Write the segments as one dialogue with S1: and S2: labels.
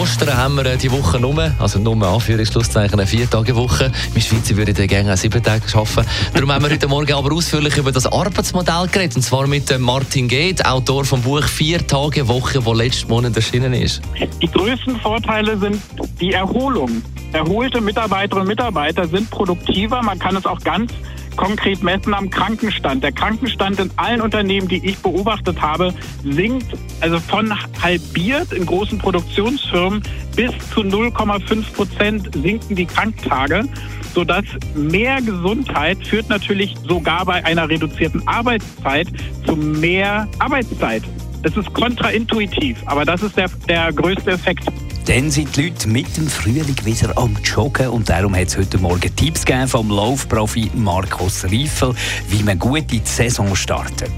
S1: Ostern haben wir äh, die Woche nur, also nur Anführungszeichen, eine Vier-Tage-Woche. Wir Schweizer würden gerne sieben Tage arbeiten. Darum haben wir heute Morgen aber ausführlich über das Arbeitsmodell geredet, und zwar mit Martin Geht, Autor vom Buch Vier-Tage-Woche, das letzten Monat erschienen ist.
S2: Die größten Vorteile sind die Erholung. Erholte Mitarbeiterinnen und Mitarbeiter sind produktiver. Man kann es auch ganz konkret messen am Krankenstand. Der Krankenstand in allen Unternehmen, die ich beobachtet habe, sinkt also von halbiert in großen Produktionsfirmen bis zu 0,5 Prozent sinken die Kranktage sodass mehr Gesundheit führt natürlich sogar bei einer reduzierten Arbeitszeit zu mehr Arbeitszeit. Das ist kontraintuitiv, aber das ist der, der größte Effekt.
S3: Dann sind die Leute mit dem Frühling wieder am Joggen und darum hat es heute Morgen Tipps gegeben vom Laufprofi Markus Rieffel, wie man gut in die Saison startet.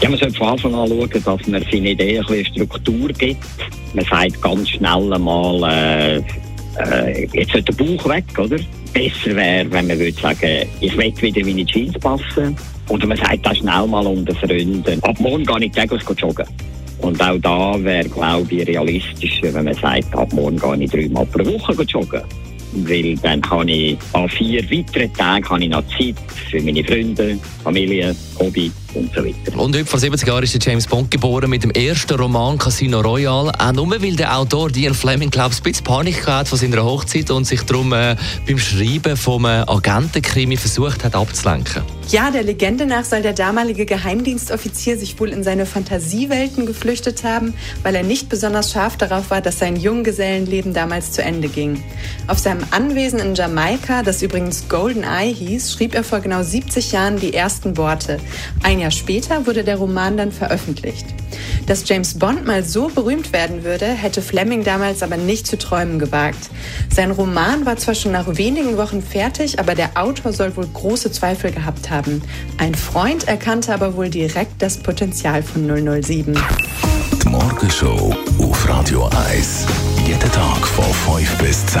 S4: Ja, man sollte von Anfang an schauen, dass man seine Idee ein bisschen Struktur gibt. Man sagt ganz schnell einmal, äh, äh, jetzt sollte der Bauch weg, oder? Besser wäre, wenn man würde sagen, ich will wieder meine Jeans passen. Oder man sagt das schnell mal unter Freunden. Ab morgen gehe ich täglich joggen. Und auch da wäre, glaube ich, realistischer, wenn man sagt, ab morgen gehe ich dreimal pro Woche joggen. Weil dann kann ich an vier weiteren Tagen noch Zeit für meine Freunde, Familie, Hobby und so weiter.
S1: Und heute vor 70 Jahren ist James Bond geboren mit dem ersten Roman Casino Royale. Auch nur, weil der Autor Ian Fleming, glaube ich, ein bisschen Panik hat von seiner Hochzeit und sich darum äh, beim Schreiben vom äh, Agentenkrimi versucht hat abzulenken.
S5: Ja, der Legende nach soll der damalige Geheimdienstoffizier sich wohl in seine Fantasiewelten geflüchtet haben, weil er nicht besonders scharf darauf war, dass sein Junggesellenleben damals zu Ende ging. Auf seinem Anwesen in Jamaika, das übrigens Golden Eye hieß, schrieb er vor genau 70 Jahren die ersten Worte. Ein Jahr später wurde der Roman dann veröffentlicht. Dass James Bond mal so berühmt werden würde, hätte Fleming damals aber nicht zu träumen gewagt. Sein Roman war zwar schon nach wenigen Wochen fertig, aber der Autor soll wohl große Zweifel gehabt haben. Ein Freund erkannte aber wohl direkt das Potenzial von 007.
S6: Die Morgenshow auf Radio 1. Jeden Tag von 5 bis 10.